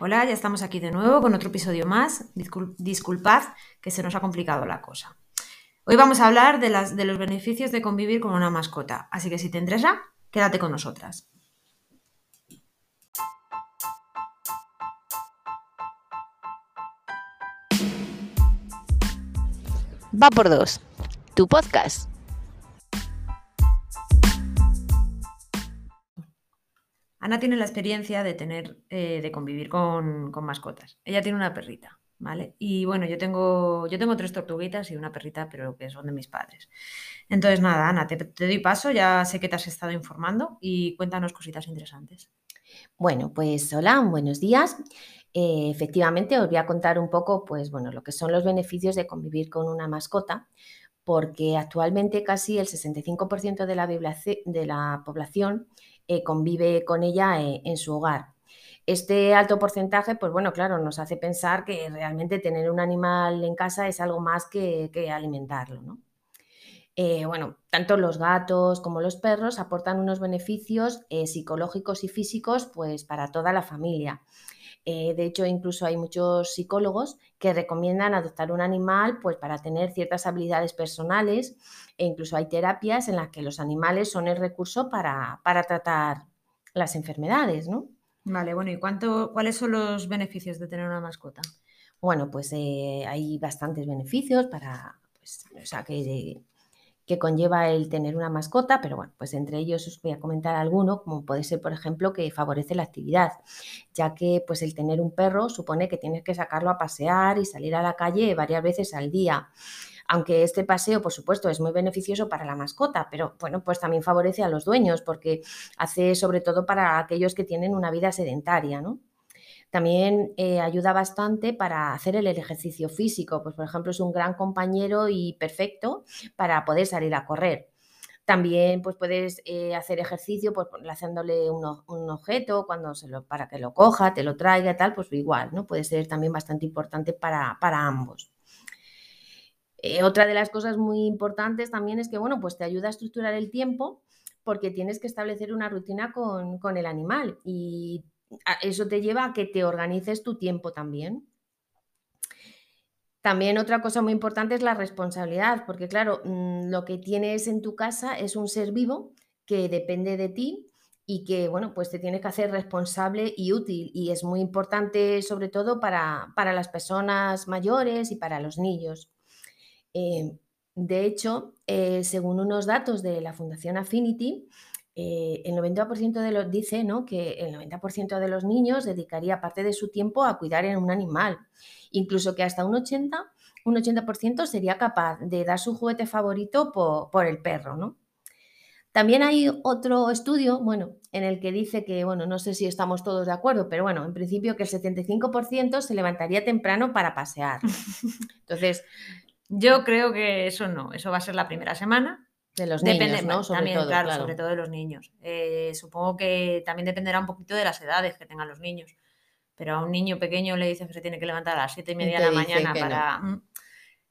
Hola, ya estamos aquí de nuevo con otro episodio más. disculpad que se nos ha complicado la cosa. Hoy vamos a hablar de, los beneficios de convivir con una mascota, así que si te interesa, quédate con nosotras. Va por dos, tu podcast. Ana tiene la experiencia de tener, eh, de convivir con, mascotas. Ella tiene una perrita, ¿vale? Y bueno, yo tengo, yo tengo tres tortuguitas y una perrita, pero que son de mis padres. Entonces, nada, Ana, te, doy paso, ya sé que te has estado informando y cuéntanos cositas interesantes. Bueno, pues hola, buenos días. Eh, efectivamente, os voy a contar un poco, pues bueno, lo que son los beneficios de convivir con una mascota, porque actualmente casi el 65% de la, población eh, convive con ella eh, en su hogar. Este alto porcentaje, pues bueno, claro, nos hace pensar que realmente tener un animal en casa es algo más que, alimentarlo, ¿no? Eh, bueno, tanto los gatos como los perros aportan unos beneficios psicológicos y físicos pues para toda la familia. De hecho, incluso hay muchos psicólogos que recomiendan adoptar un animal pues, para tener ciertas habilidades personales e incluso hay terapias en las que los animales son el recurso para, tratar las enfermedades, ¿no? Vale, bueno, ¿y cuánto, cuáles son los beneficios de tener una mascota? Bueno, pues eh, hay bastantes beneficios para, pues, o sea, que, que conlleva el tener una mascota, pero bueno, pues entre ellos os voy a comentar alguno, como puede ser, por ejemplo, que favorece la actividad, ya que pues el tener un perro supone que tienes que sacarlo a pasear y salir a la calle varias veces al día aunque este paseo, por supuesto, es muy beneficioso para la mascota, pero bueno, pues también favorece a los dueños porque hace sobre todo para aquellos que tienen una vida sedentaria, ¿no? También eh, ayuda bastante para hacer el ejercicio físico, pues por ejemplo es un gran compañero y perfecto para poder salir a correr. También pues puedes eh, hacer ejercicio pues haciéndole un, objeto cuando se lo, para que lo coja, te lo traiga, tal, pues igual, ¿no? Puede ser también bastante importante para, para ambos. Eh, otra de las cosas muy importantes también es que, bueno, pues te ayuda a estructurar el tiempo porque tienes que establecer una rutina con, el animal y eso te lleva a que te organices tu tiempo también. También otra cosa muy importante es la responsabilidad, porque claro, mm, lo que tienes en tu casa es un ser vivo que depende de ti y que, bueno, pues te tienes que hacer responsable y útil. Y es muy importante sobre todo para, para las personas mayores y para los niños. Eh, de hecho, eh, según unos datos de la Fundación Affinity, eh, el 90% de los dice ¿no? que el 90% de los niños dedicaría parte de su tiempo a cuidar en un animal, incluso que hasta un 80, un 80% sería capaz de dar su juguete favorito por, el perro, ¿no? También hay otro estudio, bueno, en el que dice que, bueno, no sé si estamos todos de acuerdo, pero bueno, en principio que el 75% se levantaría temprano para pasear. Entonces, yo creo que eso no, eso va a ser la primera semana. De los niños, ¿no? Sobre también, todo, claro, sobre todo de los niños. Eh, supongo que también dependerá un poquito de las edades que tengan los niños. Pero a un niño pequeño le dices que se tiene que levantar a las siete y media de la mañana para. Mm,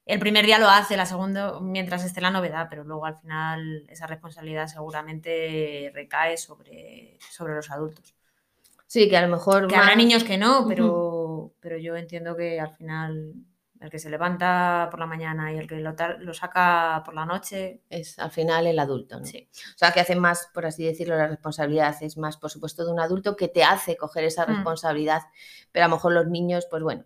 el primer día lo hace, la segunda mientras esté la novedad, pero luego al final esa responsabilidad seguramente recae sobre, sobre los adultos. Sí, que a lo mejor. Que habrá niños que no, pero, pero yo entiendo que al final el que se levanta por la mañana y el que lo, lo, saca por la noche. Es al final el adulto, ¿no? Sí. O sea, que hace más, por así decirlo, la responsabilidad es más, por supuesto, de un adulto que te hace coger esa mm. responsabilidad. Pero a lo mejor los niños, pues bueno,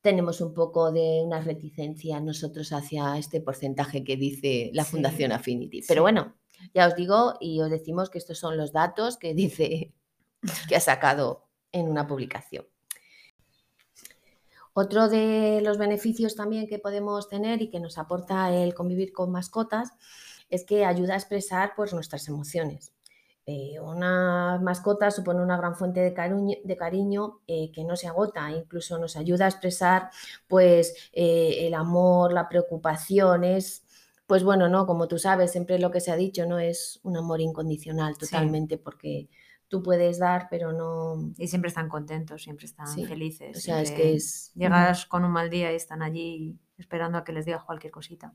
tenemos un poco de una reticencia nosotros hacia este porcentaje que dice la Fundación Affinity. Pero bueno, ya os digo y os decimos que estos son los datos que dice que ha sacado en una publicación. Otro de los beneficios también que podemos tener y que nos aporta el convivir con mascotas es que ayuda a expresar pues, nuestras emociones. Eh, una mascota supone una gran fuente de cariño, de cariño eh, que no se agota, incluso nos ayuda a expresar pues, eh, el amor, la preocupación, es, pues bueno, ¿no? Como tú sabes, siempre lo que se ha dicho, ¿no? Es un amor incondicional totalmente, porque tú puedes dar, pero no... Y siempre están contentos, siempre están felices. O sea, es que es... Llegas con un mal día y están allí esperando a que les diga cualquier cosita.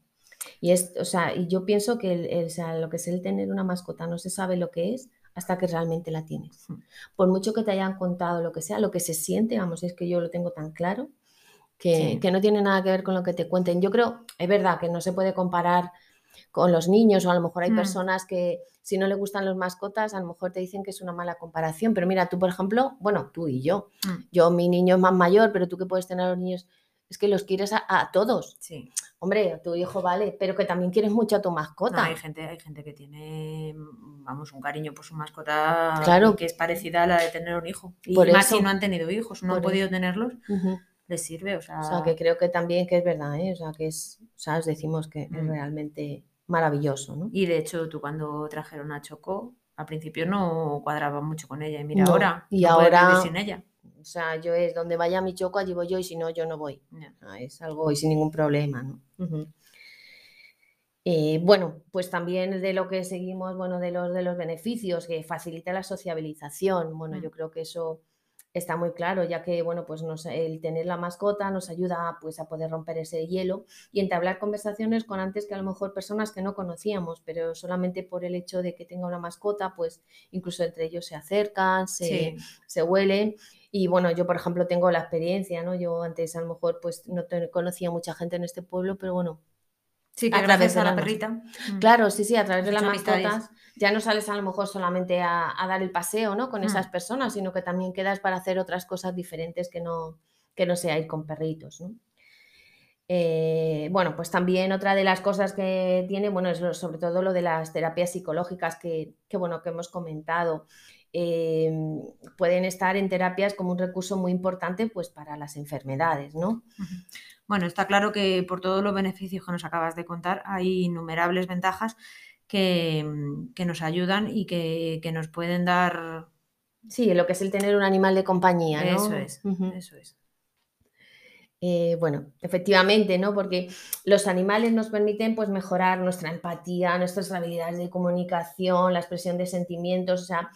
Y es, o sea, y yo pienso que el, lo que es el tener una mascota no se sabe lo que es hasta que realmente la tienes. Por mucho que te hayan contado lo que sea, lo que se siente, vamos, es que yo lo tengo tan claro, que, que no tiene nada que ver con lo que te cuenten. Yo creo, es verdad que no se puede comparar con los niños o a lo mejor hay mm. personas que si no le gustan los mascotas a lo mejor te dicen que es una mala comparación, pero mira, tú por ejemplo, bueno, tú y yo, mm. yo mi niño es más mayor, pero tú que puedes tener a los niños, es que los quieres a, todos. Sí. Hombre, tu hijo vale, pero que también quieres mucho a tu mascota. hay gente, hay gente que tiene, vamos, un cariño por su mascota claro. que es parecida a la de tener un hijo. Y más si no han tenido hijos, no han podido tenerlos les sirve. O sea... o sea, que creo que también que es verdad, ¿eh? o sea, que es, o sea, os decimos que es mm. realmente maravilloso. ¿no? Y de hecho, tú cuando trajeron a Choco, al principio no cuadraba mucho con ella. Y mira, ahora, y ahora sin ella. O sea, yo es donde vaya mi Choco, allí voy yo, y si no, yo no voy. es algo y sin ningún problema, ¿no? Eh, bueno, pues también de lo que seguimos, bueno, de los, de los beneficios, que facilita la sociabilización. Bueno, mm. yo creo que eso está muy claro, ya que bueno, pues el tener la mascota nos ayuda pues, a poder romper ese hielo y entablar conversaciones con antes que a lo mejor personas que no conocíamos, pero solamente por el hecho de que tenga una mascota, pues incluso entre ellos se acercan, se, se huelen. Y bueno, yo por ejemplo tengo la experiencia, ¿no? Yo antes a lo mejor pues no conocía mucha gente en este pueblo, pero bueno, Sí, que a la perrita. Mm. Claro, sí, sí, a través de las mascotas ya no sales a lo mejor solamente a, dar el paseo, ¿no? Con mm. esas personas, sino que también quedas para hacer otras cosas diferentes que no, que no sea ir con perritos, ¿no? Eh, bueno, pues también otra de las cosas que tiene, bueno, es sobre todo lo de las terapias psicológicas que, bueno, que hemos comentado. Eh, pueden estar en terapias como un recurso muy importante pues para las enfermedades, ¿no? Bueno, está claro que por todos los beneficios que nos acabas de contar hay innumerables ventajas que, mm, nos ayudan y que, nos pueden dar... Sí, lo que es el tener un animal de compañía, ¿no? Eso es, eso es. Eh, bueno, efectivamente, ¿no? Porque los animales nos permiten pues, mejorar nuestra empatía, nuestras habilidades de comunicación, la expresión de sentimientos, o sea,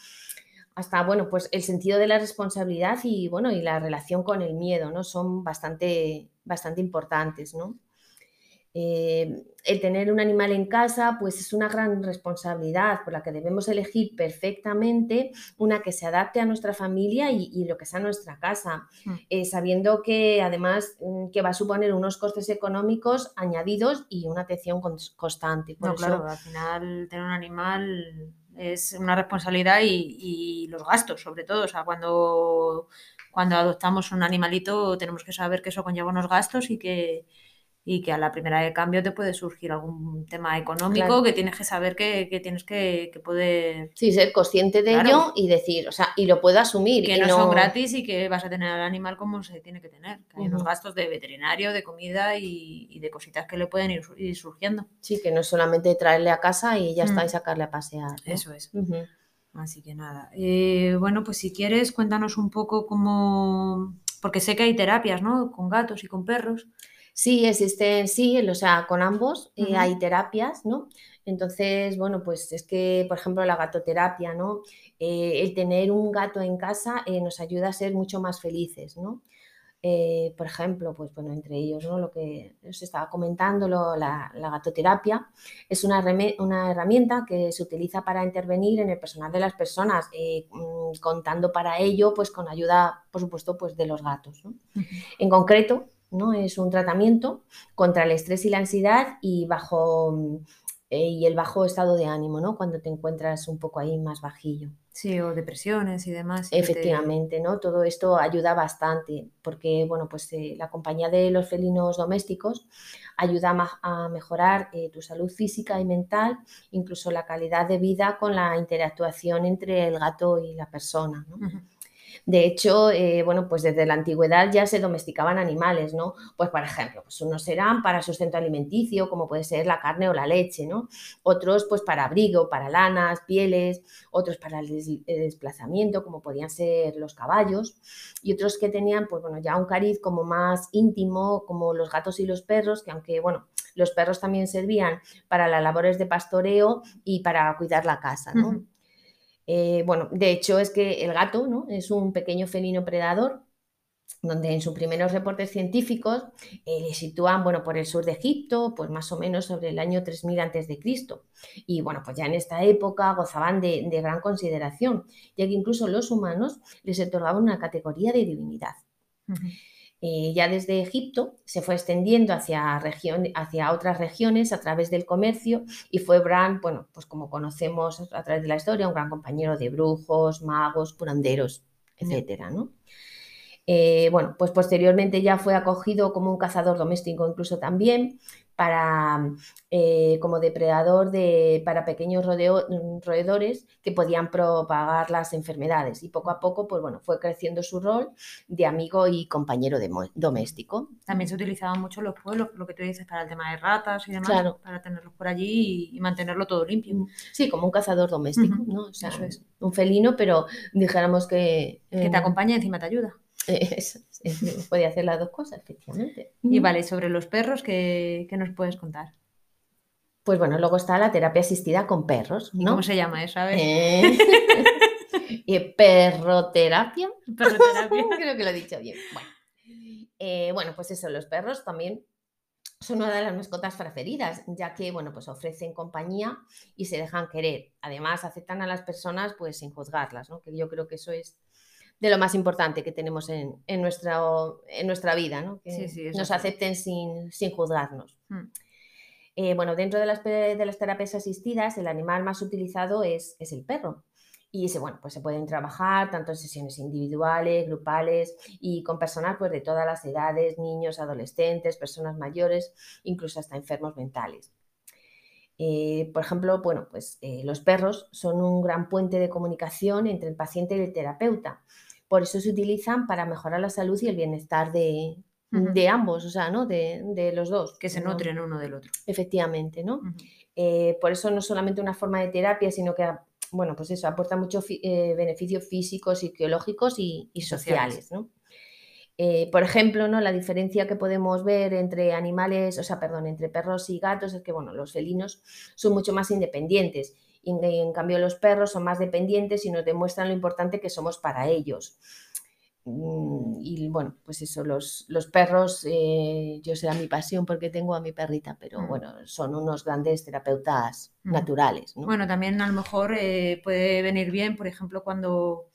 hasta, bueno, pues el sentido de la responsabilidad y, bueno, y la relación con el miedo, ¿no? Son bastante bastante importantes, ¿no? Eh, el tener un animal en casa, pues es una gran responsabilidad por la que debemos elegir perfectamente una que se adapte a nuestra familia y, lo que sea nuestra casa, mm. eh, sabiendo que además mm, que va a suponer unos costes económicos añadidos y una atención constante. no, claro, al final tener un animal es una responsabilidad y, y, los gastos, sobre todo, o sea, cuando cuando adoptamos un animalito tenemos que saber que eso conlleva unos gastos y que, y que a la primera de cambio te puede surgir algún tema económico que tienes que saber que, tienes que, poder... Sí, ser consciente de ello y decir, o sea, y lo puedo asumir. Que no, son gratis y que vas a tener al animal como se tiene que tener. hay unos gastos de veterinario, de comida y, de cositas que le pueden ir, surgiendo. Sí, que no es solamente traerle a casa y ya está y sacarle a pasear. Eso es. Así que nada. Eh, bueno, pues si quieres, cuéntanos un poco cómo. Porque sé que hay terapias, ¿no? Con gatos y con perros. Sí, existen, sí, o sea, con ambos eh, hay terapias, ¿no? Entonces, bueno, pues es que, por ejemplo, la gatoterapia, ¿no? Eh, el tener un gato en casa nos ayuda a ser mucho más felices, ¿no? Eh, por ejemplo, pues bueno, entre ellos, ¿no? Lo que os estaba comentando, la, gatoterapia, es una, una, herramienta que se utiliza para intervenir en el personal de las personas, eh, mm, contando para ello, pues con ayuda, por supuesto, pues de los gatos. En concreto, ¿no? Es un tratamiento contra el estrés y la ansiedad y bajo eh, y el bajo estado de ánimo, ¿no? Cuando te encuentras un poco ahí más bajillo. Sí, o depresiones y demás. Efectivamente, ¿no? Todo esto ayuda bastante porque, bueno, pues eh, la compañía de los felinos domésticos ayuda a, mejorar eh, tu salud física y mental, incluso la calidad de vida con la interactuación entre el gato y la persona, ¿no? De hecho, eh, bueno, pues desde la antigüedad ya se domesticaban animales, ¿no? Pues, por ejemplo, pues unos eran para sustento alimenticio, como puede ser la carne o la leche, ¿no? Otros, pues para abrigo, para lanas, pieles, otros para el desplazamiento, como podían ser los caballos, y otros que tenían, pues bueno, ya un cariz como más íntimo, como los gatos y los perros, que aunque, bueno, los perros también servían para las labores de pastoreo y para cuidar la casa, ¿no? Eh, bueno, de hecho es que el gato ¿no? es un pequeño felino predador donde en sus primeros reportes científicos eh, le sitúan, bueno, por el sur de Egipto, pues más o menos sobre el año 3000 a.C. Y bueno, pues ya en esta época gozaban de, gran consideración, ya que incluso los humanos les otorgaban una categoría de divinidad. Eh, ya desde Egipto se fue extendiendo hacia, hacia otras regiones a través del comercio y fue Bran, bueno, pues como conocemos a través de la historia, un gran compañero de brujos, magos, curanderos, etcétera, ¿no? Eh, bueno, pues posteriormente ya fue acogido como un cazador doméstico incluso también para, eh, como depredador de, para pequeños roedores que podían propagar las enfermedades. Y poco a poco, pues bueno, fue creciendo su rol de amigo y compañero doméstico. También se utilizaban mucho los pueblos, lo que tú dices, para el tema de ratas y demás, para tenerlos por allí y, mantenerlo todo limpio. Mm, sí, como un cazador doméstico, ¿no? O sea, es. un felino, pero dijéramos que... que te eh, acompaña y encima te ayuda. Es, puede hacer las dos cosas, efectivamente. Y vale, sobre los perros, ¿qué, nos puedes contar? Pues bueno, luego está la terapia asistida con perros, ¿no? ¿Cómo se llama eso? A eh, y perroterapia. Perroterapia. Creo que lo he dicho bien. Bueno. Eh, bueno, pues eso, los perros también son una de las mascotas preferidas, ya que, bueno, pues ofrecen compañía y se dejan querer. Además, aceptan a las personas pues sin juzgarlas, ¿no? Que yo creo que eso es de lo más importante que tenemos en, nuestra, en nuestra vida, ¿no? que nos acepten sin, juzgarnos. Hmm. Eh, bueno, dentro de las, de las, terapias asistidas, el animal más utilizado es, es el perro. Y se, bueno, pues se pueden trabajar tanto en sesiones individuales, grupales y con personas pues, de todas las edades, niños, adolescentes, personas mayores, incluso hasta enfermos mentales. Eh, por ejemplo, bueno, pues eh, los perros son un gran puente de comunicación entre el paciente y el terapeuta por eso se utilizan para mejorar la salud y el bienestar de, ambos, o sea, ¿no? De, los dos. Que se nutren uno del otro. Efectivamente, ¿no? Eh, por eso no es solamente una forma de terapia, sino que, bueno, pues eso, aporta muchos eh, beneficios físicos, psicológicos y, sociales, ¿no? Eh, por ejemplo, ¿no? la diferencia que podemos ver entre animales, o sea, perdón, entre perros y gatos es que, bueno, los felinos son mucho más independientes y en cambio los perros son más dependientes y nos demuestran lo importante que somos para ellos. Mm, y bueno, pues eso, los, los perros, eh, yo a mi pasión porque tengo a mi perrita, pero mm. bueno, son unos grandes terapeutas mm. naturales. Bueno, también a lo mejor eh, puede venir bien, por ejemplo, cuando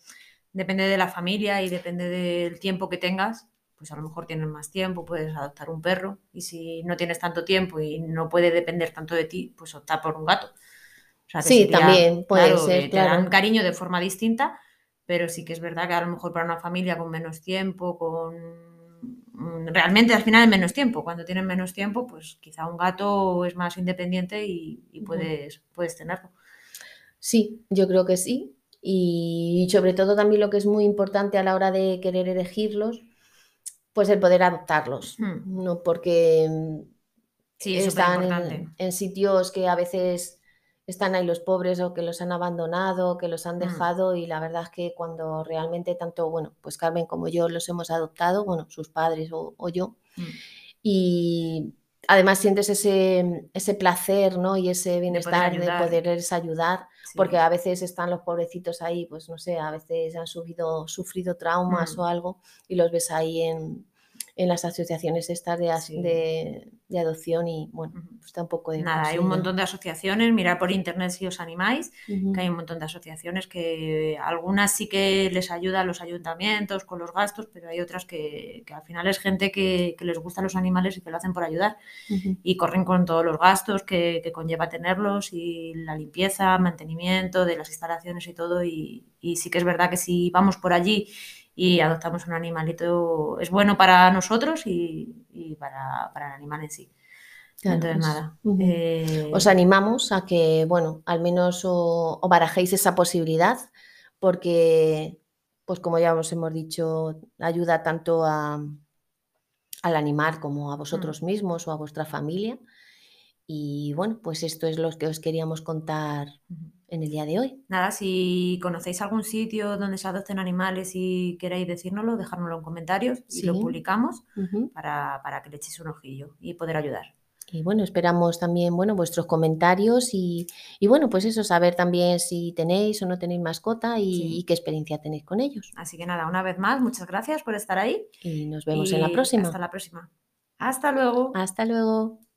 depende de la familia y depende del tiempo que tengas, pues a lo mejor tienes más tiempo, puedes adoptar un perro y si no tienes tanto tiempo y no puede depender tanto de ti, pues optar por un gato sí, también puede ser. Te dan cariño de forma distinta, pero sí que es verdad que a lo mejor para una familia con menos tiempo, con mm, realmente al final es menos tiempo. Cuando tienen menos tiempo, pues quizá un gato es más independiente y, puedes, puedes tenerlo. Sí, yo creo que sí. Y sobre todo también lo que es muy importante a la hora de querer elegirlos, pues el poder adoptarlos. Hmm. No porque sí, están en, sitios que a veces están ahí los pobres o que los han abandonado, que los han mm. dejado y la verdad es que cuando realmente tanto, bueno, pues Carmen como yo los hemos adoptado, bueno, sus padres o, yo, mm. y además sientes ese, ese placer, ¿no? Y ese bienestar de, poderles ayudar, porque a veces están los pobrecitos ahí, pues no sé, a veces han sufrido, sufrido traumas mm. o algo y los ves ahí en, en las asociaciones estas de, de, adopción y bueno, pues está un poco de... Nada, hay un montón de asociaciones, mirar por internet si os animáis, que hay un montón de asociaciones que algunas sí que les ayuda a los ayuntamientos con los gastos, pero hay otras que, que al final es gente que, que, les gustan los animales y que lo hacen por ayudar y corren con todos los gastos que, que, conlleva tenerlos y la limpieza, mantenimiento de las instalaciones y todo y, y sí que es verdad que si vamos por allí y adoptamos un animalito, es bueno para nosotros y, para, el animal en sí. Entonces, nada. Eh, Os animamos a que, bueno, al menos o, barajéis esa posibilidad, porque, pues como ya os hemos dicho, ayuda tanto a, al animal como a vosotros mm. mismos o a vuestra familia. Y bueno, pues esto es lo que os queríamos contar en el día de hoy. Nada, si conocéis algún sitio donde se adopten animales y queráis decírnoslo, dejárnoslo en comentarios y lo publicamos para, para, que le echéis un ojillo y poder ayudar. Y bueno, esperamos también, bueno, vuestros comentarios y, bueno, pues eso, saber también si tenéis o no tenéis mascota y, qué experiencia tenéis con ellos. Así que nada, una vez más, muchas gracias por estar ahí. Y nos vemos en la próxima. Hasta la próxima. Hasta luego. Hasta luego.